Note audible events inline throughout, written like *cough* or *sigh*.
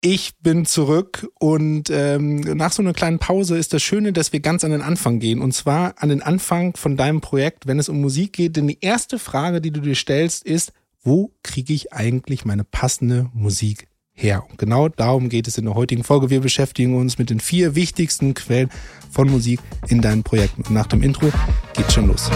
Ich bin zurück und ähm, nach so einer kleinen Pause ist das Schöne, dass wir ganz an den Anfang gehen. Und zwar an den Anfang von deinem Projekt, wenn es um Musik geht. Denn die erste Frage, die du dir stellst, ist, wo kriege ich eigentlich meine passende Musik her? Und genau darum geht es in der heutigen Folge. Wir beschäftigen uns mit den vier wichtigsten Quellen von Musik in deinen Projekten. Und nach dem Intro geht's schon los.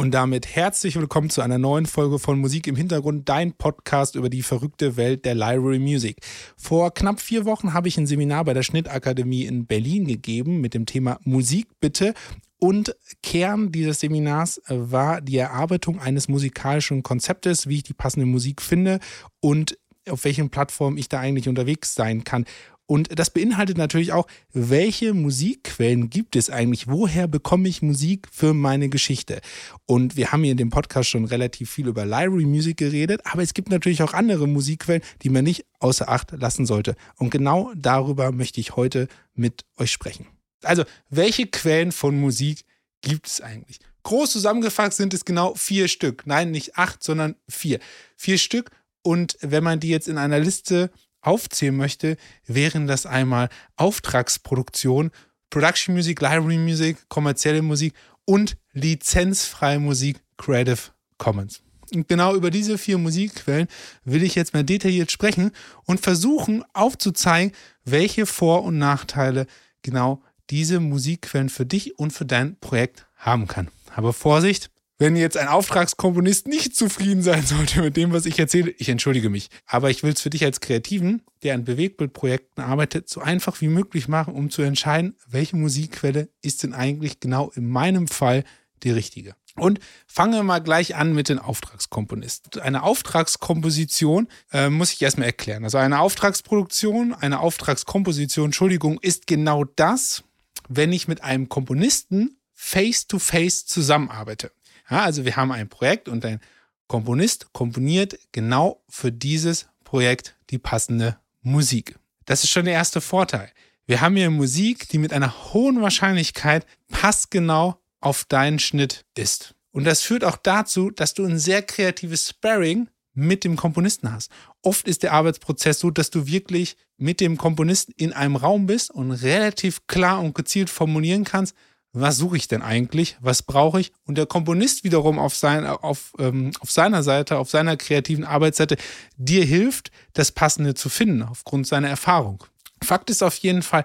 Und damit herzlich willkommen zu einer neuen Folge von Musik im Hintergrund, dein Podcast über die verrückte Welt der Library Music. Vor knapp vier Wochen habe ich ein Seminar bei der Schnittakademie in Berlin gegeben mit dem Thema Musik bitte. Und Kern dieses Seminars war die Erarbeitung eines musikalischen Konzeptes, wie ich die passende Musik finde und auf welchen Plattformen ich da eigentlich unterwegs sein kann. Und das beinhaltet natürlich auch, welche Musikquellen gibt es eigentlich? Woher bekomme ich Musik für meine Geschichte? Und wir haben hier in dem Podcast schon relativ viel über Library Music geredet, aber es gibt natürlich auch andere Musikquellen, die man nicht außer Acht lassen sollte. Und genau darüber möchte ich heute mit euch sprechen. Also, welche Quellen von Musik gibt es eigentlich? Groß zusammengefasst sind es genau vier Stück. Nein, nicht acht, sondern vier. Vier Stück. Und wenn man die jetzt in einer Liste aufzählen möchte, wären das einmal Auftragsproduktion, Production Music, Library Music, kommerzielle Musik und lizenzfreie Musik, Creative Commons. Und genau über diese vier Musikquellen will ich jetzt mal detailliert sprechen und versuchen aufzuzeigen, welche Vor- und Nachteile genau diese Musikquellen für dich und für dein Projekt haben kann. Aber Vorsicht, wenn jetzt ein Auftragskomponist nicht zufrieden sein sollte mit dem, was ich erzähle, ich entschuldige mich. Aber ich will es für dich als Kreativen, der an Bewegtbildprojekten arbeitet, so einfach wie möglich machen, um zu entscheiden, welche Musikquelle ist denn eigentlich genau in meinem Fall die richtige. Und fangen wir mal gleich an mit den Auftragskomponisten. Eine Auftragskomposition äh, muss ich erstmal erklären. Also eine Auftragsproduktion, eine Auftragskomposition, Entschuldigung, ist genau das, wenn ich mit einem Komponisten face-to-face -face zusammenarbeite. Ja, also wir haben ein Projekt und ein Komponist komponiert genau für dieses Projekt die passende Musik. Das ist schon der erste Vorteil. Wir haben hier Musik, die mit einer hohen Wahrscheinlichkeit passgenau auf deinen Schnitt ist. Und das führt auch dazu, dass du ein sehr kreatives Sparring mit dem Komponisten hast. Oft ist der Arbeitsprozess so, dass du wirklich mit dem Komponisten in einem Raum bist und relativ klar und gezielt formulieren kannst, was suche ich denn eigentlich, was brauche ich? Und der Komponist wiederum auf, sein, auf, ähm, auf seiner Seite, auf seiner kreativen Arbeitsseite, dir hilft, das Passende zu finden, aufgrund seiner Erfahrung. Fakt ist auf jeden Fall,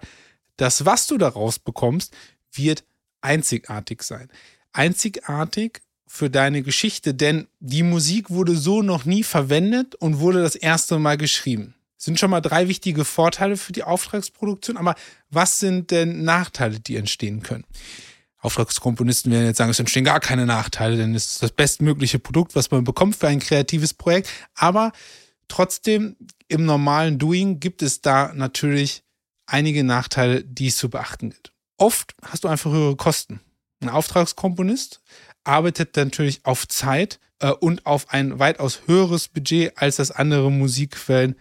das, was du daraus bekommst, wird einzigartig sein. Einzigartig für deine Geschichte, denn die Musik wurde so noch nie verwendet und wurde das erste Mal geschrieben sind schon mal drei wichtige Vorteile für die Auftragsproduktion. Aber was sind denn Nachteile, die entstehen können? Auftragskomponisten werden jetzt sagen, es entstehen gar keine Nachteile, denn es ist das bestmögliche Produkt, was man bekommt für ein kreatives Projekt. Aber trotzdem, im normalen Doing gibt es da natürlich einige Nachteile, die es zu beachten gilt. Oft hast du einfach höhere Kosten. Ein Auftragskomponist arbeitet natürlich auf Zeit äh, und auf ein weitaus höheres Budget, als das andere Musikquellen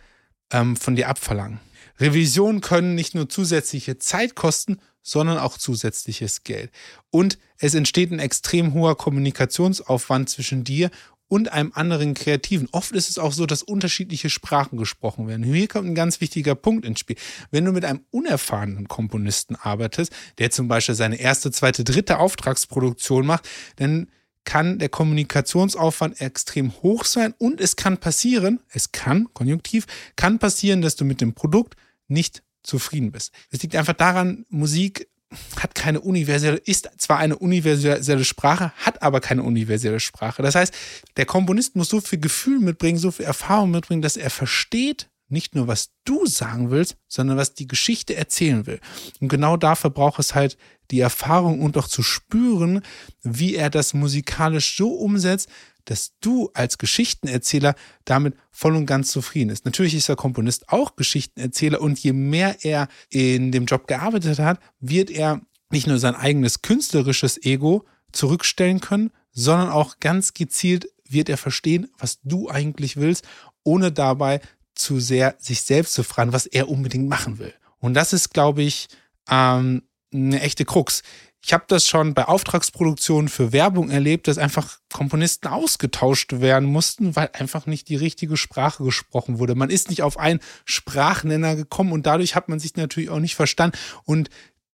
ähm, von dir abverlangen. Revisionen können nicht nur zusätzliche Zeit kosten, sondern auch zusätzliches Geld. Und es entsteht ein extrem hoher Kommunikationsaufwand zwischen dir und einem anderen Kreativen. Oft ist es auch so, dass unterschiedliche Sprachen gesprochen werden. Hier kommt ein ganz wichtiger Punkt ins Spiel. Wenn du mit einem unerfahrenen Komponisten arbeitest, der zum Beispiel seine erste, zweite, dritte Auftragsproduktion macht, dann kann der Kommunikationsaufwand extrem hoch sein und es kann passieren, es kann, konjunktiv, kann passieren, dass du mit dem Produkt nicht zufrieden bist. Es liegt einfach daran, Musik hat keine universelle, ist zwar eine universelle Sprache, hat aber keine universelle Sprache. Das heißt, der Komponist muss so viel Gefühl mitbringen, so viel Erfahrung mitbringen, dass er versteht, nicht nur, was du sagen willst, sondern was die Geschichte erzählen will. Und genau dafür braucht es halt die Erfahrung und auch zu spüren, wie er das musikalisch so umsetzt, dass du als Geschichtenerzähler damit voll und ganz zufrieden ist. Natürlich ist der Komponist auch Geschichtenerzähler und je mehr er in dem Job gearbeitet hat, wird er nicht nur sein eigenes künstlerisches Ego zurückstellen können, sondern auch ganz gezielt wird er verstehen, was du eigentlich willst, ohne dabei zu sehr sich selbst zu fragen, was er unbedingt machen will. Und das ist, glaube ich, ähm, eine echte Krux. Ich habe das schon bei Auftragsproduktionen für Werbung erlebt, dass einfach Komponisten ausgetauscht werden mussten, weil einfach nicht die richtige Sprache gesprochen wurde. Man ist nicht auf einen Sprachnenner gekommen und dadurch hat man sich natürlich auch nicht verstanden. Und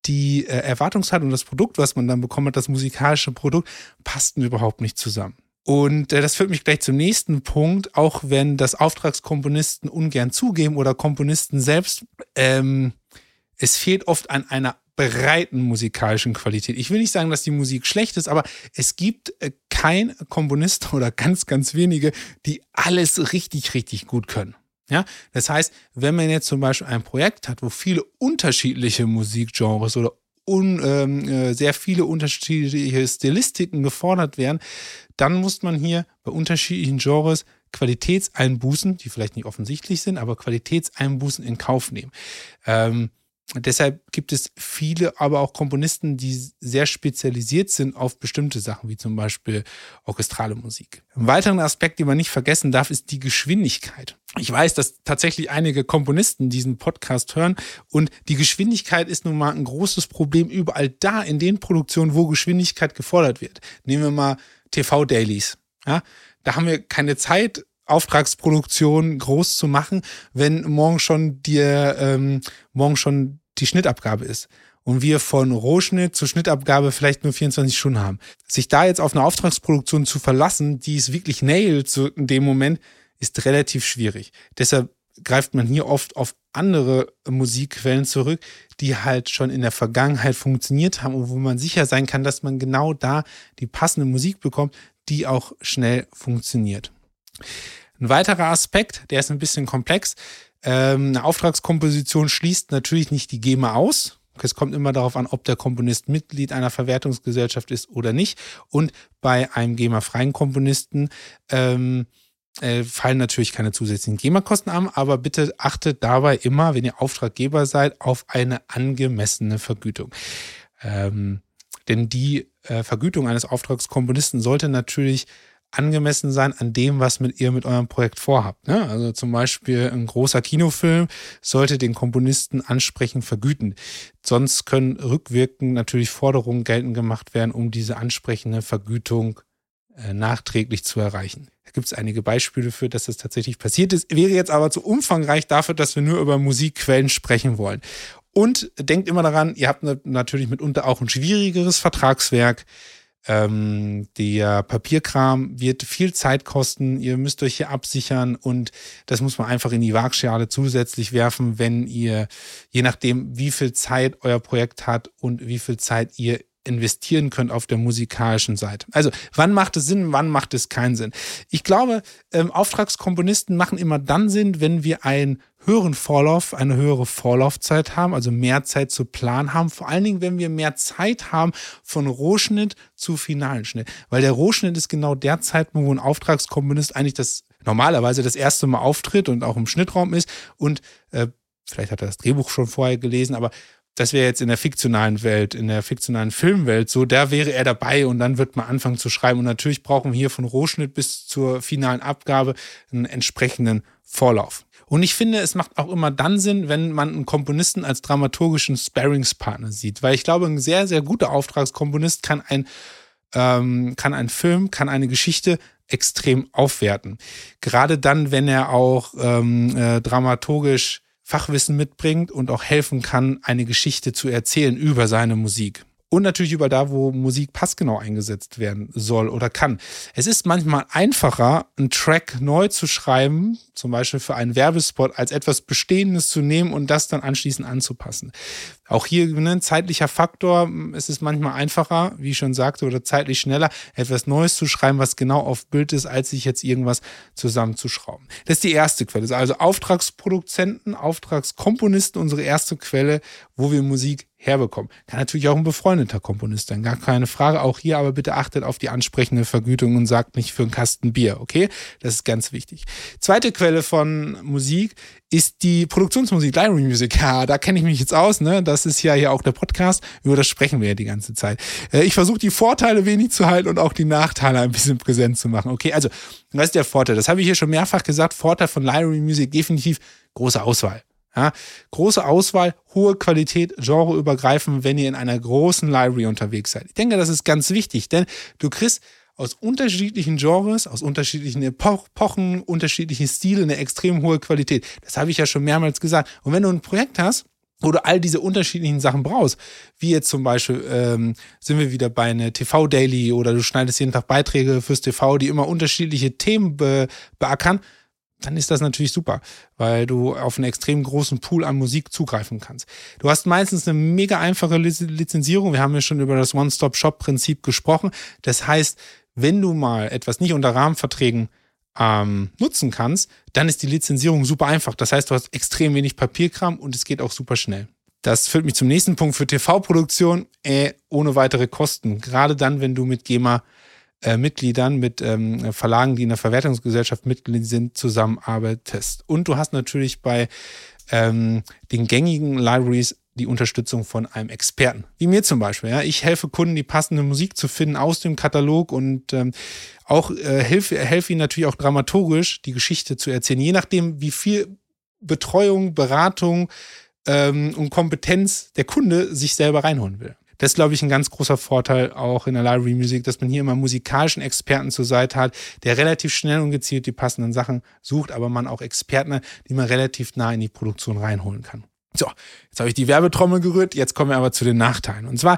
die äh, Erwartungshaltung und das Produkt, was man dann bekommen hat, das musikalische Produkt, passten überhaupt nicht zusammen. Und äh, das führt mich gleich zum nächsten Punkt, auch wenn das Auftragskomponisten ungern zugeben oder Komponisten selbst, ähm, es fehlt oft an einer breiten musikalischen Qualität. Ich will nicht sagen, dass die Musik schlecht ist, aber es gibt äh, kein Komponist *laughs* oder ganz, ganz wenige, die alles richtig, richtig gut können. Ja, das heißt, wenn man jetzt zum Beispiel ein Projekt hat, wo viele unterschiedliche Musikgenres oder un, ähm, äh, sehr viele unterschiedliche Stilistiken gefordert werden, dann muss man hier bei unterschiedlichen Genres Qualitätseinbußen, die vielleicht nicht offensichtlich sind, aber Qualitätseinbußen in Kauf nehmen. Ähm, deshalb gibt es viele, aber auch Komponisten, die sehr spezialisiert sind auf bestimmte Sachen, wie zum Beispiel orchestrale Musik. Ein weiterer Aspekt, den man nicht vergessen darf, ist die Geschwindigkeit. Ich weiß, dass tatsächlich einige Komponisten diesen Podcast hören und die Geschwindigkeit ist nun mal ein großes Problem überall da in den Produktionen, wo Geschwindigkeit gefordert wird. Nehmen wir mal TV-Dailies. Ja, da haben wir keine Zeit, Auftragsproduktion groß zu machen, wenn morgen schon dir ähm, morgen schon die Schnittabgabe ist und wir von Rohschnitt zur Schnittabgabe vielleicht nur 24 Stunden haben. Sich da jetzt auf eine Auftragsproduktion zu verlassen, die es wirklich nailt so in dem Moment, ist relativ schwierig. Deshalb greift man hier oft auf andere Musikquellen zurück, die halt schon in der Vergangenheit funktioniert haben und wo man sicher sein kann, dass man genau da die passende Musik bekommt, die auch schnell funktioniert. Ein weiterer Aspekt, der ist ein bisschen komplex, ähm, eine Auftragskomposition schließt natürlich nicht die GEMA aus. Es kommt immer darauf an, ob der Komponist Mitglied einer Verwertungsgesellschaft ist oder nicht. Und bei einem GEMA-freien Komponisten ähm, äh, fallen natürlich keine zusätzlichen GEMA-Kosten an, aber bitte achtet dabei immer, wenn ihr Auftraggeber seid, auf eine angemessene Vergütung. Ähm, denn die äh, Vergütung eines Auftragskomponisten sollte natürlich angemessen sein an dem, was mit ihr mit eurem Projekt vorhabt. Ne? Also zum Beispiel ein großer Kinofilm sollte den Komponisten ansprechend vergüten. Sonst können rückwirkend natürlich Forderungen geltend gemacht werden, um diese ansprechende Vergütung nachträglich zu erreichen. Da gibt es einige Beispiele für, dass das tatsächlich passiert ist. Wäre jetzt aber zu umfangreich dafür, dass wir nur über Musikquellen sprechen wollen. Und denkt immer daran, ihr habt natürlich mitunter auch ein schwierigeres Vertragswerk. Ähm, der Papierkram wird viel Zeit kosten. Ihr müsst euch hier absichern und das muss man einfach in die Waagschale zusätzlich werfen, wenn ihr, je nachdem, wie viel Zeit euer Projekt hat und wie viel Zeit ihr investieren könnt auf der musikalischen Seite. Also, wann macht es Sinn, wann macht es keinen Sinn? Ich glaube, ähm, Auftragskomponisten machen immer dann Sinn, wenn wir einen höheren Vorlauf, eine höhere Vorlaufzeit haben, also mehr Zeit zu planen haben. Vor allen Dingen, wenn wir mehr Zeit haben von Rohschnitt zu finalen Schnitt. Weil der Rohschnitt ist genau der Zeitpunkt, wo ein Auftragskomponist eigentlich das normalerweise das erste Mal auftritt und auch im Schnittraum ist und äh, vielleicht hat er das Drehbuch schon vorher gelesen, aber das wäre jetzt in der fiktionalen Welt, in der fiktionalen Filmwelt so, da wäre er dabei und dann wird man anfangen zu schreiben. Und natürlich brauchen wir hier von Rohschnitt bis zur finalen Abgabe einen entsprechenden Vorlauf. Und ich finde, es macht auch immer dann Sinn, wenn man einen Komponisten als dramaturgischen Sparingspartner sieht, weil ich glaube, ein sehr, sehr guter Auftragskomponist kann ein, ähm, kann ein Film, kann eine Geschichte extrem aufwerten. Gerade dann, wenn er auch ähm, äh, dramaturgisch Fachwissen mitbringt und auch helfen kann, eine Geschichte zu erzählen über seine Musik. Und natürlich überall da, wo Musik passgenau eingesetzt werden soll oder kann. Es ist manchmal einfacher, einen Track neu zu schreiben, zum Beispiel für einen Werbespot, als etwas Bestehendes zu nehmen und das dann anschließend anzupassen. Auch hier ne, zeitlicher Faktor. Es ist manchmal einfacher, wie ich schon sagte, oder zeitlich schneller, etwas Neues zu schreiben, was genau auf Bild ist, als sich jetzt irgendwas zusammenzuschrauben. Das ist die erste Quelle. Also Auftragsproduzenten, Auftragskomponisten, unsere erste Quelle, wo wir Musik herbekommen. Kann natürlich auch ein befreundeter Komponist sein, gar keine Frage. Auch hier aber bitte achtet auf die ansprechende Vergütung und sagt nicht für einen Kasten Bier, okay? Das ist ganz wichtig. Zweite Quelle von Musik ist die Produktionsmusik, Library Music. Ja, da kenne ich mich jetzt aus, ne? Das ist ja hier auch der Podcast, über das sprechen wir ja die ganze Zeit. Äh, ich versuche die Vorteile wenig zu halten und auch die Nachteile ein bisschen präsent zu machen. Okay, also, was ist der Vorteil? Das habe ich hier schon mehrfach gesagt. Vorteil von Library Music definitiv große Auswahl. Ja, große Auswahl, hohe Qualität, genreübergreifend, wenn ihr in einer großen Library unterwegs seid. Ich denke, das ist ganz wichtig, denn du kriegst aus unterschiedlichen Genres, aus unterschiedlichen Epochen, unterschiedlichen Stile eine extrem hohe Qualität. Das habe ich ja schon mehrmals gesagt. Und wenn du ein Projekt hast, wo du all diese unterschiedlichen Sachen brauchst, wie jetzt zum Beispiel ähm, sind wir wieder bei einer TV-Daily oder du schneidest jeden Tag Beiträge fürs TV, die immer unterschiedliche Themen be beackern, dann ist das natürlich super, weil du auf einen extrem großen Pool an Musik zugreifen kannst. Du hast meistens eine mega einfache Lizenzierung. Wir haben ja schon über das One-Stop-Shop-Prinzip gesprochen. Das heißt, wenn du mal etwas nicht unter Rahmenverträgen ähm, nutzen kannst, dann ist die Lizenzierung super einfach. Das heißt, du hast extrem wenig Papierkram und es geht auch super schnell. Das führt mich zum nächsten Punkt für TV-Produktion, äh, ohne weitere Kosten. Gerade dann, wenn du mit GEMA äh, Mitgliedern, mit ähm, Verlagen, die in der Verwertungsgesellschaft Mitglied sind, zusammenarbeitest. Und du hast natürlich bei ähm, den gängigen Libraries die Unterstützung von einem Experten, wie mir zum Beispiel. Ja. Ich helfe Kunden, die passende Musik zu finden aus dem Katalog und ähm, auch äh, helfe, helfe ihnen natürlich auch dramaturgisch die Geschichte zu erzählen, je nachdem, wie viel Betreuung, Beratung ähm, und Kompetenz der Kunde sich selber reinholen will. Das ist, glaube ich, ein ganz großer Vorteil auch in der Library Music, dass man hier immer musikalischen Experten zur Seite hat, der relativ schnell und gezielt die passenden Sachen sucht, aber man auch Experten, die man relativ nah in die Produktion reinholen kann. So, jetzt habe ich die Werbetrommel gerührt, jetzt kommen wir aber zu den Nachteilen. Und zwar,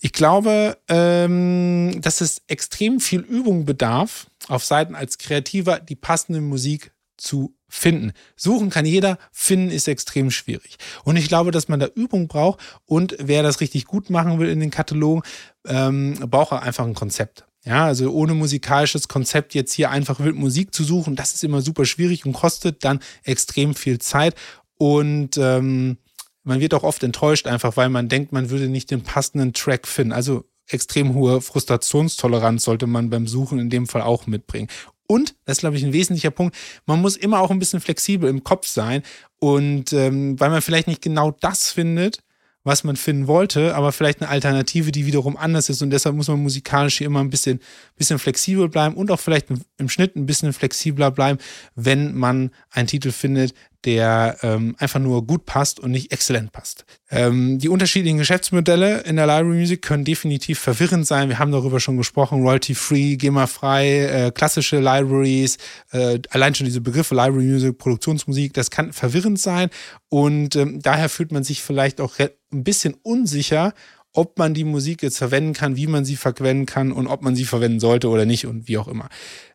ich glaube, ähm, dass es extrem viel Übung bedarf, auf Seiten als Kreativer die passende Musik zu finden. Suchen kann jeder, finden ist extrem schwierig. Und ich glaube, dass man da Übung braucht und wer das richtig gut machen will in den Katalogen, ähm, braucht einfach ein Konzept. Ja, also ohne musikalisches Konzept jetzt hier einfach wild Musik zu suchen, das ist immer super schwierig und kostet dann extrem viel Zeit. Und ähm, man wird auch oft enttäuscht, einfach weil man denkt, man würde nicht den passenden Track finden. Also extrem hohe Frustrationstoleranz sollte man beim Suchen in dem Fall auch mitbringen. Und, das ist, glaube ich, ein wesentlicher Punkt, man muss immer auch ein bisschen flexibel im Kopf sein. Und ähm, weil man vielleicht nicht genau das findet, was man finden wollte, aber vielleicht eine Alternative, die wiederum anders ist. Und deshalb muss man musikalisch hier immer ein bisschen, bisschen flexibel bleiben und auch vielleicht im Schnitt ein bisschen flexibler bleiben, wenn man einen Titel findet, der ähm, einfach nur gut passt und nicht exzellent passt. Ähm, die unterschiedlichen Geschäftsmodelle in der Library Music können definitiv verwirrend sein. Wir haben darüber schon gesprochen, royalty-free, GEMA-frei, äh, klassische Libraries, äh, allein schon diese Begriffe Library Music, Produktionsmusik, das kann verwirrend sein und ähm, daher fühlt man sich vielleicht auch ein bisschen unsicher, ob man die Musik jetzt verwenden kann, wie man sie verwenden kann und ob man sie verwenden sollte oder nicht und wie auch immer.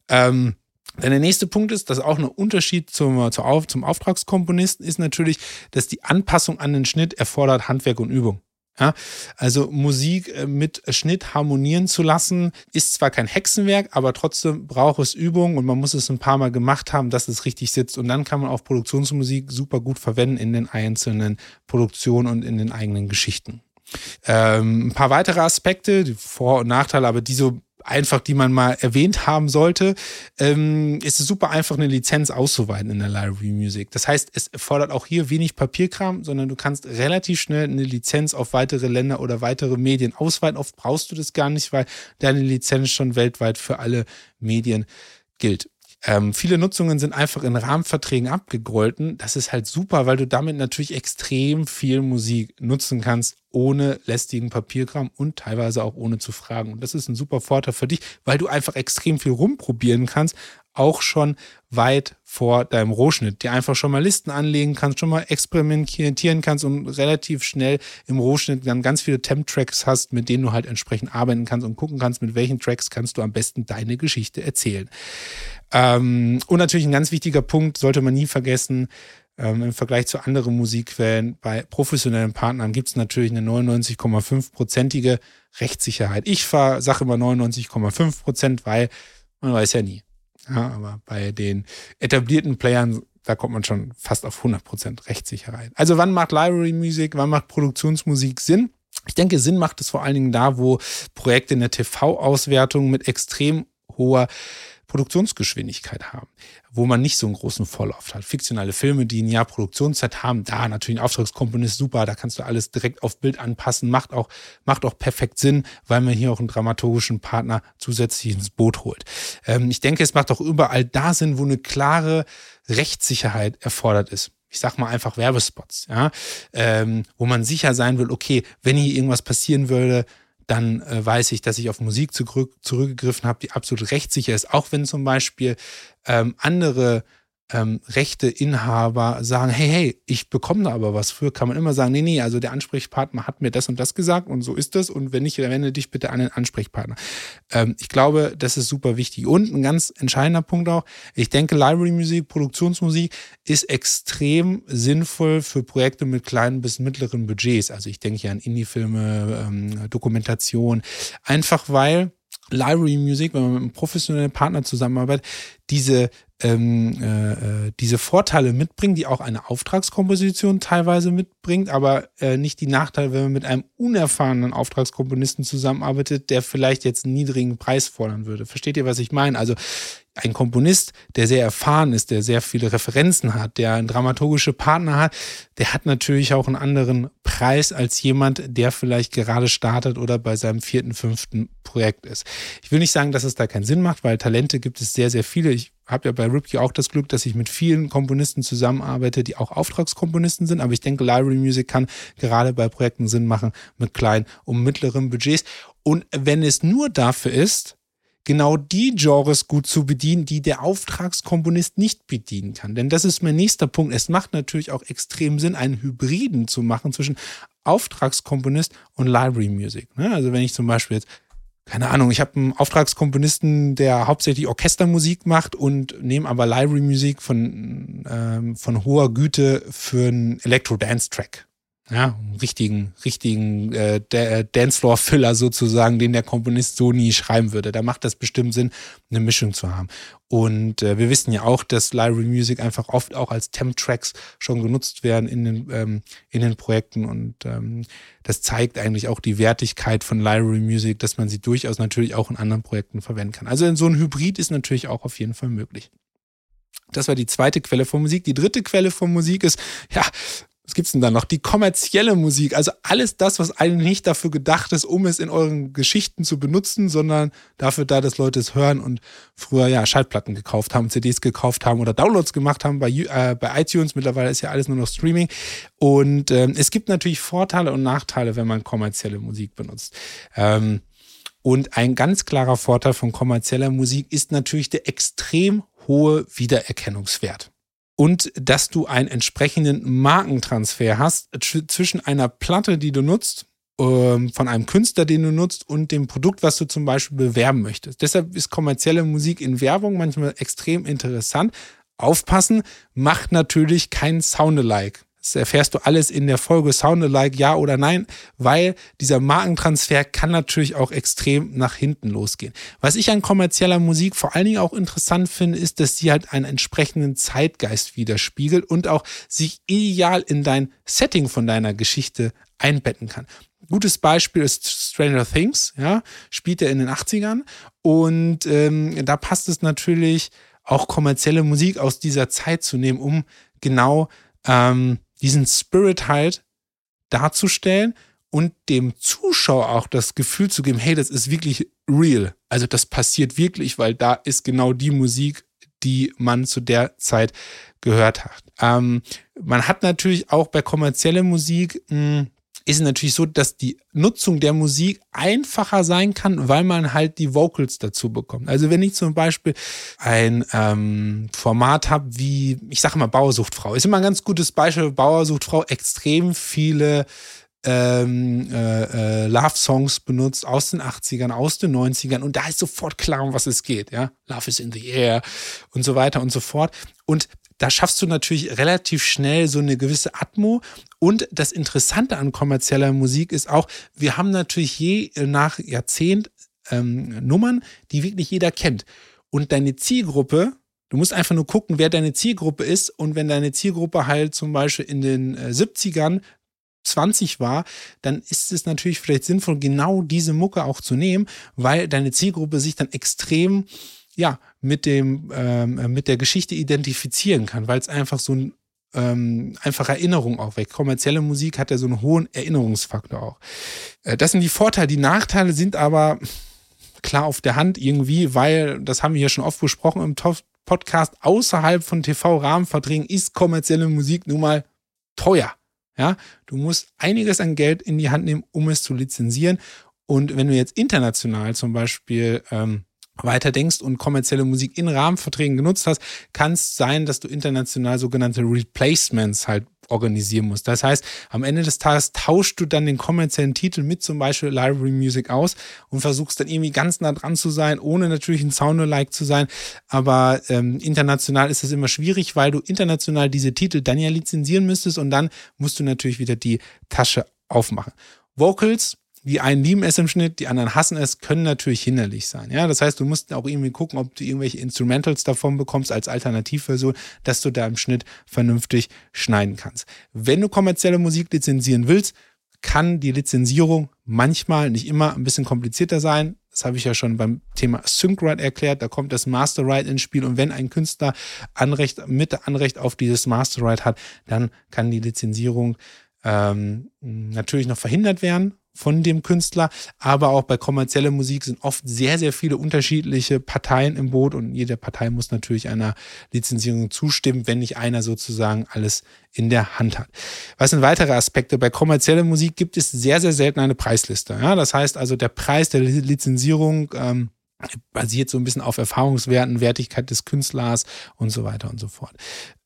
Ähm, denn der nächste Punkt ist, dass auch ein Unterschied zum, zum Auftragskomponisten ist natürlich, dass die Anpassung an den Schnitt erfordert Handwerk und Übung. Ja, also Musik äh, mit Schnitt harmonieren zu lassen, ist zwar kein Hexenwerk, aber trotzdem braucht es Übung und man muss es ein paar Mal gemacht haben, dass es richtig sitzt. Und dann kann man auch Produktionsmusik super gut verwenden in den einzelnen Produktionen und in den eigenen Geschichten. Ähm, ein paar weitere Aspekte, die Vor- und Nachteile, aber die so einfach, die man mal erwähnt haben sollte, ähm, ist es super einfach, eine Lizenz auszuweiten in der Library Music. Das heißt, es erfordert auch hier wenig Papierkram, sondern du kannst relativ schnell eine Lizenz auf weitere Länder oder weitere Medien ausweiten. Oft brauchst du das gar nicht, weil deine Lizenz schon weltweit für alle Medien gilt. Ähm, viele Nutzungen sind einfach in Rahmenverträgen abgegolten. Das ist halt super, weil du damit natürlich extrem viel Musik nutzen kannst, ohne lästigen Papierkram und teilweise auch ohne zu fragen. Und das ist ein super Vorteil für dich, weil du einfach extrem viel rumprobieren kannst, auch schon weit vor deinem Rohschnitt, dir einfach schon mal Listen anlegen kannst, schon mal experimentieren kannst und relativ schnell im Rohschnitt dann ganz viele Temp-Tracks hast, mit denen du halt entsprechend arbeiten kannst und gucken kannst, mit welchen Tracks kannst du am besten deine Geschichte erzählen. Ähm, und natürlich ein ganz wichtiger Punkt, sollte man nie vergessen, ähm, im Vergleich zu anderen Musikquellen, bei professionellen Partnern gibt es natürlich eine 99,5-prozentige Rechtssicherheit. Ich sage immer 99,5 Prozent, weil man weiß ja nie. Ja, aber bei den etablierten Playern, da kommt man schon fast auf 100 Prozent Rechtssicherheit. Also wann macht Library Music, wann macht Produktionsmusik Sinn? Ich denke, Sinn macht es vor allen Dingen da, wo Projekte in der TV-Auswertung mit extrem hoher Produktionsgeschwindigkeit haben, wo man nicht so einen großen Vorlauf hat. Fiktionale Filme, die ein Jahr Produktionszeit haben, da natürlich ein Auftragskomponist super, da kannst du alles direkt auf Bild anpassen, macht auch, macht auch perfekt Sinn, weil man hier auch einen dramaturgischen Partner zusätzlich ins Boot holt. Ähm, ich denke, es macht auch überall da Sinn, wo eine klare Rechtssicherheit erfordert ist. ich sag mal einfach Werbespots, ja, ähm, wo man sicher sein will, okay, wenn hier irgendwas passieren würde, dann äh, weiß ich, dass ich auf Musik zurück, zurückgegriffen habe, die absolut rechtssicher ist, auch wenn zum Beispiel ähm, andere ähm, Rechteinhaber sagen, hey, hey, ich bekomme da aber was für, kann man immer sagen, nee, nee, also der Ansprechpartner hat mir das und das gesagt und so ist das und wenn nicht, dann wende dich bitte an den Ansprechpartner. Ähm, ich glaube, das ist super wichtig. Und ein ganz entscheidender Punkt auch, ich denke, Library-Musik, Produktionsmusik ist extrem sinnvoll für Projekte mit kleinen bis mittleren Budgets. Also ich denke ja an Indie-Filme, ähm, Dokumentation, einfach weil Library Music, wenn man mit einem professionellen Partner zusammenarbeitet, diese ähm, äh, äh, diese Vorteile mitbringen, die auch eine Auftragskomposition teilweise mitbringt, aber äh, nicht die Nachteile, wenn man mit einem unerfahrenen Auftragskomponisten zusammenarbeitet, der vielleicht jetzt einen niedrigen Preis fordern würde. Versteht ihr, was ich meine? Also ein Komponist, der sehr erfahren ist, der sehr viele Referenzen hat, der einen dramaturgische Partner hat, der hat natürlich auch einen anderen Preis als jemand, der vielleicht gerade startet oder bei seinem vierten, fünften Projekt ist. Ich will nicht sagen, dass es da keinen Sinn macht, weil Talente gibt es sehr, sehr viele. Ich habe ja bei Ripkey auch das Glück, dass ich mit vielen Komponisten zusammenarbeite, die auch Auftragskomponisten sind. Aber ich denke, Library Music kann gerade bei Projekten Sinn machen mit kleinen und mittleren Budgets. Und wenn es nur dafür ist, genau die Genres gut zu bedienen, die der Auftragskomponist nicht bedienen kann. Denn das ist mein nächster Punkt. Es macht natürlich auch extrem Sinn, einen Hybriden zu machen zwischen Auftragskomponist und Library Music. Ne? Also wenn ich zum Beispiel jetzt keine Ahnung, ich habe einen Auftragskomponisten, der hauptsächlich Orchestermusik macht und nehme aber Library-Musik von, ähm, von hoher Güte für einen Electro-Dance-Track ja, richtigen, richtigen äh, äh, Dancefloor-Filler sozusagen, den der Komponist so nie schreiben würde. Da macht das bestimmt Sinn, eine Mischung zu haben. Und äh, wir wissen ja auch, dass Library Music einfach oft auch als Temp-Tracks schon genutzt werden in den, ähm, in den Projekten. Und ähm, das zeigt eigentlich auch die Wertigkeit von Library Music, dass man sie durchaus natürlich auch in anderen Projekten verwenden kann. Also so ein Hybrid ist natürlich auch auf jeden Fall möglich. Das war die zweite Quelle von Musik. Die dritte Quelle von Musik ist, ja, was gibt's denn da noch? Die kommerzielle Musik, also alles das, was eigentlich nicht dafür gedacht ist, um es in euren Geschichten zu benutzen, sondern dafür da, dass Leute es hören und früher ja Schallplatten gekauft haben, CDs gekauft haben oder Downloads gemacht haben bei, äh, bei iTunes. Mittlerweile ist ja alles nur noch Streaming. Und ähm, es gibt natürlich Vorteile und Nachteile, wenn man kommerzielle Musik benutzt. Ähm, und ein ganz klarer Vorteil von kommerzieller Musik ist natürlich der extrem hohe Wiedererkennungswert und dass du einen entsprechenden Markentransfer hast zwischen einer Platte, die du nutzt, ähm, von einem Künstler, den du nutzt und dem Produkt, was du zum Beispiel bewerben möchtest. Deshalb ist kommerzielle Musik in Werbung manchmal extrem interessant. Aufpassen, macht natürlich kein Soundalike. Das erfährst du alles in der Folge Soundalike, ja oder nein, weil dieser Markentransfer kann natürlich auch extrem nach hinten losgehen. Was ich an kommerzieller Musik vor allen Dingen auch interessant finde, ist, dass sie halt einen entsprechenden Zeitgeist widerspiegelt und auch sich ideal in dein Setting von deiner Geschichte einbetten kann. Gutes Beispiel ist Stranger Things, ja, spielt er in den 80ern und ähm, da passt es natürlich auch kommerzielle Musik aus dieser Zeit zu nehmen, um genau ähm, diesen Spirit halt darzustellen und dem Zuschauer auch das Gefühl zu geben, hey, das ist wirklich real. Also das passiert wirklich, weil da ist genau die Musik, die man zu der Zeit gehört hat. Ähm, man hat natürlich auch bei kommerzieller Musik mh, hm, ist es natürlich so, dass die Nutzung der Musik einfacher sein kann, weil man halt die Vocals dazu bekommt. Also wenn ich zum Beispiel ein ähm, Format habe wie, ich sage mal Bauersuchtfrau, ist immer ein ganz gutes Beispiel, Bauersuchtfrau, extrem viele ähm, äh, äh, Love-Songs benutzt aus den 80ern, aus den 90ern und da ist sofort klar, um was es geht. Ja? Love is in the air und so weiter und so fort. Und da schaffst du natürlich relativ schnell so eine gewisse Atmo. Und das Interessante an kommerzieller Musik ist auch, wir haben natürlich je nach Jahrzehnt ähm, Nummern, die wirklich jeder kennt. Und deine Zielgruppe, du musst einfach nur gucken, wer deine Zielgruppe ist. Und wenn deine Zielgruppe halt zum Beispiel in den äh, 70ern 20 war, dann ist es natürlich vielleicht sinnvoll, genau diese Mucke auch zu nehmen, weil deine Zielgruppe sich dann extrem ja, mit dem, ähm, äh, mit der Geschichte identifizieren kann, weil es einfach so ein ähm, einfach Erinnerung auch weg. Kommerzielle Musik hat ja so einen hohen Erinnerungsfaktor auch. Äh, das sind die Vorteile. Die Nachteile sind aber klar auf der Hand irgendwie, weil, das haben wir hier schon oft besprochen im Musikpodcast außerhalb von TV-Rahmenverträgen ist kommerzielle Musik nun mal teuer. Ja, du musst einiges an Geld in die Hand nehmen, um es zu lizenzieren. Und wenn du jetzt international zum Beispiel ähm, weiter denkst und kommerzielle Musik in Rahmenverträgen genutzt hast, kann es sein, dass du international sogenannte Replacements halt organisieren musst. Das heißt, am Ende des Tages tauschst du dann den kommerziellen Titel mit zum Beispiel Library Music aus und versuchst dann irgendwie ganz nah dran zu sein, ohne natürlich ein Sound-alike zu sein. Aber ähm, international ist es immer schwierig, weil du international diese Titel dann ja lizenzieren müsstest und dann musst du natürlich wieder die Tasche aufmachen. Vocals die einen lieben es im Schnitt, die anderen hassen es, können natürlich hinderlich sein. Ja, das heißt, du musst auch irgendwie gucken, ob du irgendwelche Instrumentals davon bekommst als Alternativversion, dass du da im Schnitt vernünftig schneiden kannst. Wenn du kommerzielle Musik lizenzieren willst, kann die Lizenzierung manchmal, nicht immer, ein bisschen komplizierter sein. Das habe ich ja schon beim Thema Sync-Right erklärt. Da kommt das Master-Right ins Spiel. Und wenn ein Künstler Anrecht, mit Anrecht auf dieses Master-Right hat, dann kann die Lizenzierung ähm, natürlich noch verhindert werden von dem Künstler, aber auch bei kommerzieller Musik sind oft sehr, sehr viele unterschiedliche Parteien im Boot und jede Partei muss natürlich einer Lizenzierung zustimmen, wenn nicht einer sozusagen alles in der Hand hat. Was sind weitere Aspekte? Bei kommerzieller Musik gibt es sehr, sehr selten eine Preisliste. Ja? Das heißt also, der Preis der Lizenzierung ähm, basiert so ein bisschen auf Erfahrungswerten, Wertigkeit des Künstlers und so weiter und so fort.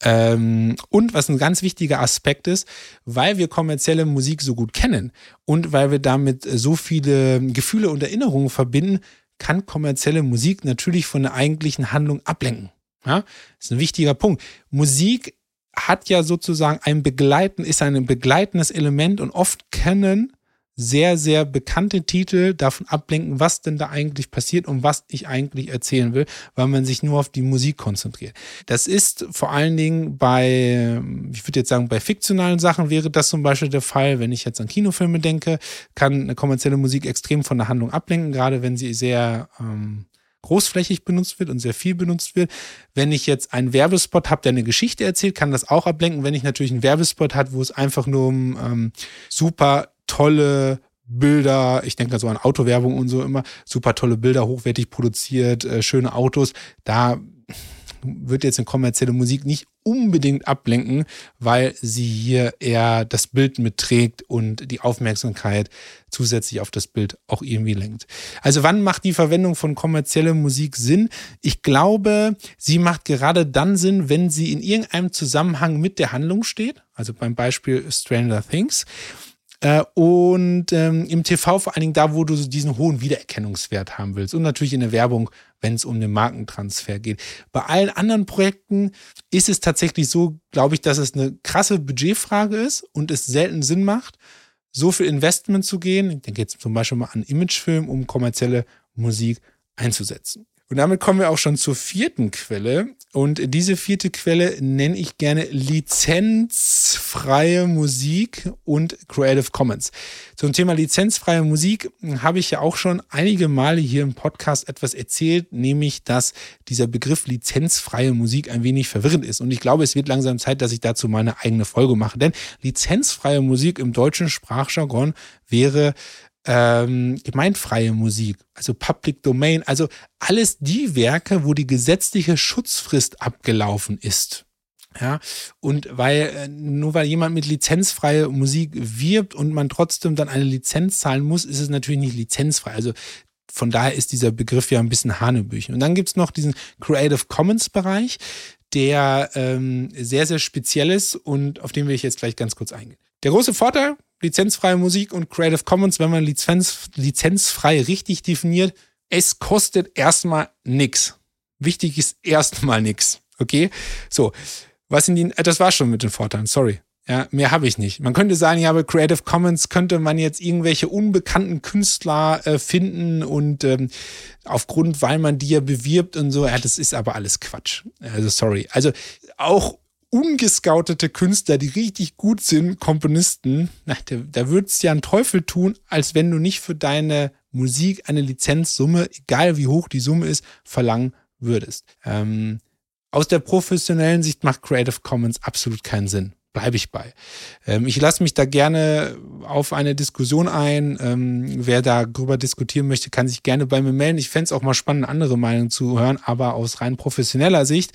Ähm, und was ein ganz wichtiger Aspekt ist, weil wir kommerzielle Musik so gut kennen und weil wir damit so viele Gefühle und Erinnerungen verbinden, kann kommerzielle Musik natürlich von der eigentlichen Handlung ablenken. Ja, ist ein wichtiger Punkt. Musik hat ja sozusagen ein Begleiten, ist ein begleitendes Element und oft kennen sehr, sehr bekannte Titel davon ablenken, was denn da eigentlich passiert und was ich eigentlich erzählen will, weil man sich nur auf die Musik konzentriert. Das ist vor allen Dingen bei, ich würde jetzt sagen, bei fiktionalen Sachen wäre das zum Beispiel der Fall. Wenn ich jetzt an Kinofilme denke, kann eine kommerzielle Musik extrem von der Handlung ablenken, gerade wenn sie sehr ähm, großflächig benutzt wird und sehr viel benutzt wird. Wenn ich jetzt einen Werbespot habe, der eine Geschichte erzählt, kann das auch ablenken. Wenn ich natürlich einen Werbespot habe, wo es einfach nur um ähm, super tolle Bilder, ich denke so an Autowerbung und so immer, super tolle Bilder, hochwertig produziert, äh, schöne Autos. Da wird jetzt eine kommerzielle Musik nicht unbedingt ablenken, weil sie hier eher das Bild mitträgt und die Aufmerksamkeit zusätzlich auf das Bild auch irgendwie lenkt. Also wann macht die Verwendung von kommerzieller Musik Sinn? Ich glaube, sie macht gerade dann Sinn, wenn sie in irgendeinem Zusammenhang mit der Handlung steht. Also beim Beispiel Stranger Things äh, und ähm, im TV vor allen Dingen da, wo du so diesen hohen Wiedererkennungswert haben willst. Und natürlich in der Werbung, wenn es um den Markentransfer geht. Bei allen anderen Projekten ist es tatsächlich so, glaube ich, dass es eine krasse Budgetfrage ist und es selten Sinn macht, so viel Investment zu gehen. Ich denke jetzt zum Beispiel mal an Imagefilm, um kommerzielle Musik einzusetzen. Und damit kommen wir auch schon zur vierten Quelle. Und diese vierte Quelle nenne ich gerne lizenzfreie Musik und Creative Commons. Zum Thema lizenzfreie Musik habe ich ja auch schon einige Male hier im Podcast etwas erzählt, nämlich dass dieser Begriff lizenzfreie Musik ein wenig verwirrend ist. Und ich glaube, es wird langsam Zeit, dass ich dazu meine eigene Folge mache. Denn lizenzfreie Musik im deutschen Sprachjargon wäre ähm, gemeinfreie Musik, also Public Domain, also alles die Werke, wo die gesetzliche Schutzfrist abgelaufen ist. Ja, und weil, äh, nur weil jemand mit lizenzfreie Musik wirbt und man trotzdem dann eine Lizenz zahlen muss, ist es natürlich nicht lizenzfrei. Also von daher ist dieser Begriff ja ein bisschen Hanebüchen. Und dann gibt's noch diesen Creative Commons Bereich, der ähm, sehr, sehr speziell ist und auf den will ich jetzt gleich ganz kurz eingehen. Der große Vorteil lizenzfreie Musik und Creative Commons, wenn man Lizenz, lizenzfrei richtig definiert, es kostet erstmal nichts. Wichtig ist erstmal nichts. Okay? So, was in die, äh, das war schon mit den Vorteilen, sorry. Ja, mehr habe ich nicht. Man könnte sagen, ja, bei Creative Commons könnte man jetzt irgendwelche unbekannten Künstler äh, finden und ähm, aufgrund, weil man die ja bewirbt und so, ja, das ist aber alles Quatsch. Also sorry. Also auch ungescoutete Künstler, die richtig gut sind, Komponisten, na, da, da würdest du ja einen Teufel tun, als wenn du nicht für deine Musik eine Lizenzsumme, egal wie hoch die Summe ist, verlangen würdest. Ähm, aus der professionellen Sicht macht Creative Commons absolut keinen Sinn. bleibe ich bei. Ähm, ich lasse mich da gerne auf eine Diskussion ein. Ähm, wer darüber diskutieren möchte, kann sich gerne bei mir melden. Ich fände es auch mal spannend, andere Meinungen zu hören, aber aus rein professioneller Sicht,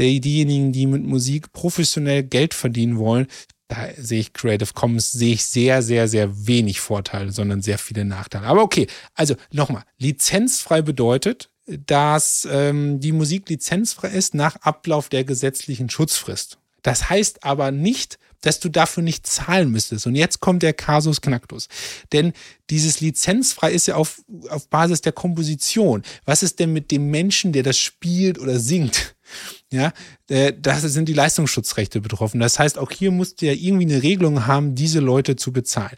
diejenigen, die mit Musik professionell Geld verdienen wollen, da sehe ich Creative Commons, sehe ich sehr, sehr, sehr wenig Vorteile, sondern sehr viele Nachteile. Aber okay, also nochmal, lizenzfrei bedeutet, dass ähm, die Musik lizenzfrei ist nach Ablauf der gesetzlichen Schutzfrist. Das heißt aber nicht, dass du dafür nicht zahlen müsstest. Und jetzt kommt der Kasus Knacktus. Denn dieses lizenzfrei ist ja auf, auf Basis der Komposition. Was ist denn mit dem Menschen, der das spielt oder singt? Ja, äh, da sind die Leistungsschutzrechte betroffen. Das heißt, auch hier musst du ja irgendwie eine Regelung haben, diese Leute zu bezahlen.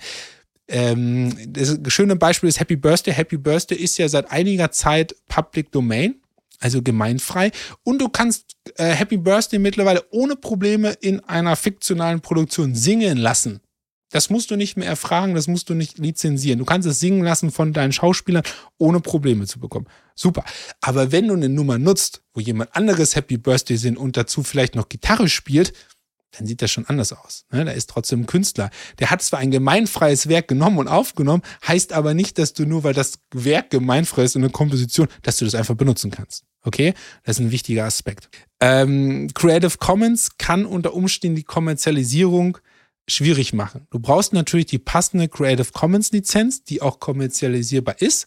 Ähm, das schöne Beispiel ist Happy Birthday. Happy Birthday ist ja seit einiger Zeit Public Domain also gemeinfrei. Und du kannst äh, Happy Birthday mittlerweile ohne Probleme in einer fiktionalen Produktion singen lassen. Das musst du nicht mehr erfragen, das musst du nicht lizenzieren. Du kannst es singen lassen von deinen Schauspielern, ohne Probleme zu bekommen. Super. Aber wenn du eine Nummer nutzt, wo jemand anderes Happy Birthday singt und dazu vielleicht noch Gitarre spielt, dann sieht das schon anders aus. Ne? Da ist trotzdem ein Künstler. Der hat zwar ein gemeinfreies Werk genommen und aufgenommen, heißt aber nicht, dass du nur, weil das Werk gemeinfrei ist in eine Komposition, dass du das einfach benutzen kannst. Okay? Das ist ein wichtiger Aspekt. Ähm, Creative Commons kann unter Umständen die Kommerzialisierung schwierig machen. Du brauchst natürlich die passende Creative Commons Lizenz, die auch kommerzialisierbar ist.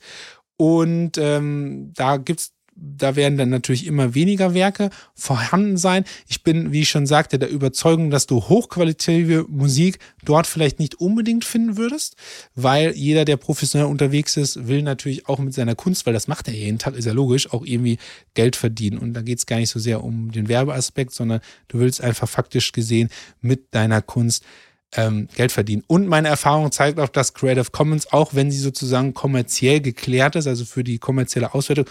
Und ähm, da gibt's da werden dann natürlich immer weniger Werke vorhanden sein. Ich bin, wie ich schon sagte, der Überzeugung, dass du hochqualitative Musik dort vielleicht nicht unbedingt finden würdest, weil jeder, der professionell unterwegs ist, will natürlich auch mit seiner Kunst, weil das macht er jeden Tag, ist ja logisch, auch irgendwie Geld verdienen. Und da geht es gar nicht so sehr um den Werbeaspekt, sondern du willst einfach faktisch gesehen mit deiner Kunst ähm, Geld verdienen. Und meine Erfahrung zeigt auch, dass Creative Commons, auch wenn sie sozusagen kommerziell geklärt ist, also für die kommerzielle Auswertung,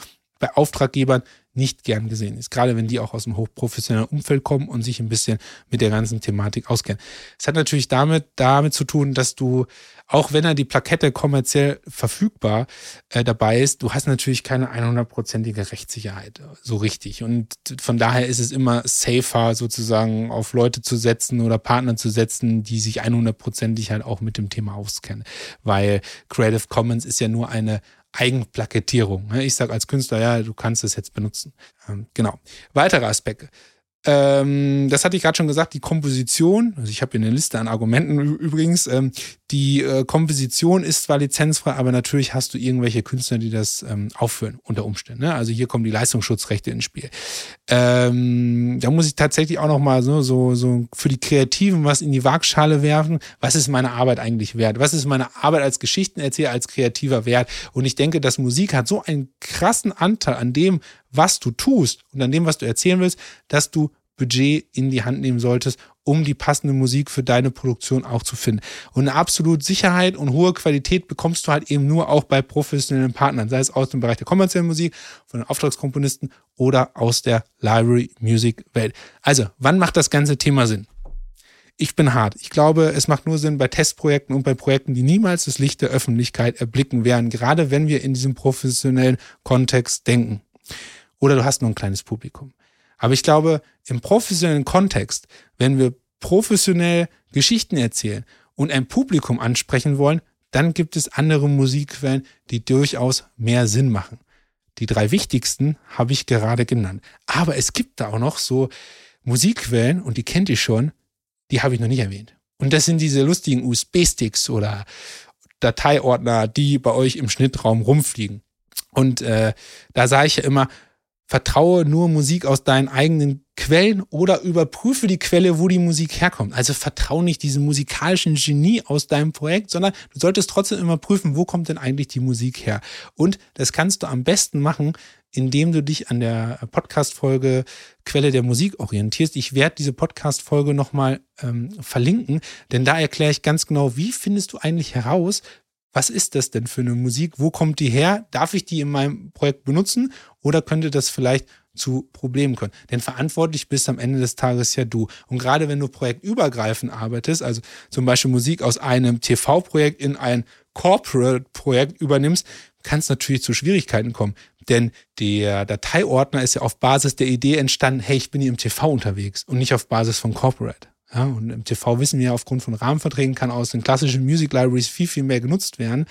bei Auftraggebern nicht gern gesehen ist. Gerade wenn die auch aus dem hochprofessionellen Umfeld kommen und sich ein bisschen mit der ganzen Thematik auskennen. Es hat natürlich damit, damit zu tun, dass du, auch wenn er die Plakette kommerziell verfügbar äh, dabei ist, du hast natürlich keine 100%ige Rechtssicherheit so richtig. Und von daher ist es immer safer, sozusagen auf Leute zu setzen oder Partner zu setzen, die sich 100%ig halt auch mit dem Thema auskennen. Weil Creative Commons ist ja nur eine Eigenplakettierung. Ne? Ich sage als Künstler, ja, du kannst es jetzt benutzen. Ähm, genau. Weitere Aspekte. Ähm, das hatte ich gerade schon gesagt, die Komposition, also ich habe hier eine Liste an Argumenten übrigens, ähm, die äh, Komposition ist zwar lizenzfrei, aber natürlich hast du irgendwelche Künstler, die das ähm, aufführen unter Umständen. Ne? Also hier kommen die Leistungsschutzrechte ins Spiel. Ähm, da muss ich tatsächlich auch nochmal so, so, so für die Kreativen was in die Waagschale werfen. Was ist meine Arbeit eigentlich wert? Was ist meine Arbeit als Geschichtenerzähler, als kreativer Wert? Und ich denke, dass Musik hat so einen krassen Anteil an dem, was du tust und an dem, was du erzählen willst, dass du Budget in die Hand nehmen solltest, um die passende Musik für deine Produktion auch zu finden. Und eine absolute Sicherheit und hohe Qualität bekommst du halt eben nur auch bei professionellen Partnern, sei es aus dem Bereich der kommerziellen Musik, von den Auftragskomponisten oder aus der Library Music Welt. Also, wann macht das ganze Thema Sinn? Ich bin hart. Ich glaube, es macht nur Sinn bei Testprojekten und bei Projekten, die niemals das Licht der Öffentlichkeit erblicken werden, gerade wenn wir in diesem professionellen Kontext denken. Oder du hast nur ein kleines Publikum. Aber ich glaube, im professionellen Kontext, wenn wir professionell Geschichten erzählen und ein Publikum ansprechen wollen, dann gibt es andere Musikquellen, die durchaus mehr Sinn machen. Die drei wichtigsten habe ich gerade genannt. Aber es gibt da auch noch so Musikquellen, und die kennt ihr schon, die habe ich noch nicht erwähnt. Und das sind diese lustigen USB-Sticks oder Dateiordner, die bei euch im Schnittraum rumfliegen. Und äh, da sage ich ja immer, vertraue nur Musik aus deinen eigenen Quellen oder überprüfe die Quelle, wo die Musik herkommt. Also vertraue nicht diesem musikalischen Genie aus deinem Projekt, sondern du solltest trotzdem immer prüfen, wo kommt denn eigentlich die Musik her. Und das kannst du am besten machen, indem du dich an der Podcast-Folge Quelle der Musik orientierst. Ich werde diese Podcast-Folge nochmal ähm, verlinken, denn da erkläre ich ganz genau, wie findest du eigentlich heraus, was ist das denn für eine Musik? Wo kommt die her? Darf ich die in meinem Projekt benutzen? Oder könnte das vielleicht zu Problemen kommen? Denn verantwortlich bist am Ende des Tages ja du. Und gerade wenn du projektübergreifend arbeitest, also zum Beispiel Musik aus einem TV-Projekt in ein Corporate-Projekt übernimmst, kann es natürlich zu Schwierigkeiten kommen. Denn der Dateiordner ist ja auf Basis der Idee entstanden, hey, ich bin hier im TV unterwegs und nicht auf Basis von Corporate. Ja, und im TV wissen wir aufgrund von Rahmenverträgen kann aus den klassischen Music Libraries viel, viel mehr genutzt werden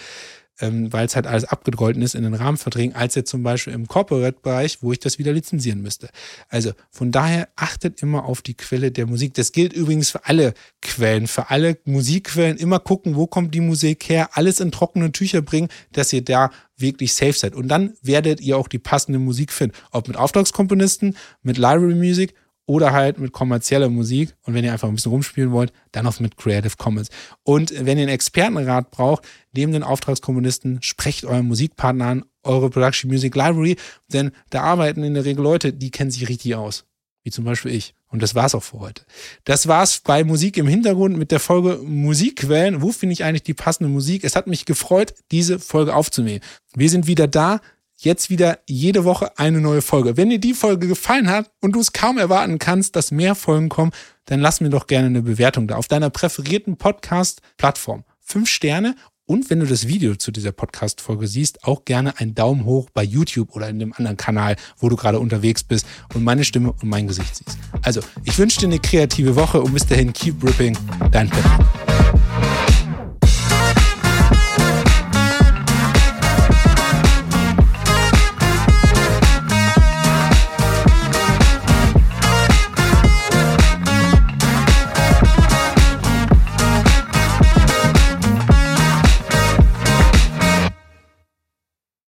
ähm, weil es halt alles abgegolten ist in den Rahmenverträgen, als jetzt zum Beispiel im Corporate-Bereich, wo ich das wieder lizenzieren müsste. Also von daher achtet immer auf die Quelle der Musik. Das gilt übrigens für alle Quellen, für alle Musikquellen. Immer gucken, wo kommt die Musik her, alles in trockene Tücher bringen, dass ihr da wirklich safe seid. Und dann werdet ihr auch die passende Musik finden. Ob mit Auftragskomponisten, mit Library Music oder halt mit kommerzieller Musik. Und wenn ihr einfach ein bisschen rumspielen wollt, dann auch mit Creative Commons. Und wenn ihr einen Expertenrat braucht, neben den Auftragskommunisten, sprecht euren Musikpartner an, eure Production Music Library, denn da arbeiten in der Regel Leute, die kennen sich richtig aus. Wie zum Beispiel ich. Und das war's auch für heute. Das war's bei Musik im Hintergrund mit der Folge Musikquellen. Wo finde ich eigentlich die passende Musik? Es hat mich gefreut, diese Folge aufzunehmen. Wir sind wieder da jetzt wieder jede Woche eine neue Folge. Wenn dir die Folge gefallen hat und du es kaum erwarten kannst, dass mehr Folgen kommen, dann lass mir doch gerne eine Bewertung da auf deiner präferierten Podcast-Plattform. Fünf Sterne und wenn du das Video zu dieser Podcast-Folge siehst, auch gerne einen Daumen hoch bei YouTube oder in dem anderen Kanal, wo du gerade unterwegs bist und meine Stimme und mein Gesicht siehst. Also, ich wünsche dir eine kreative Woche und bis dahin, keep ripping, dein Pep.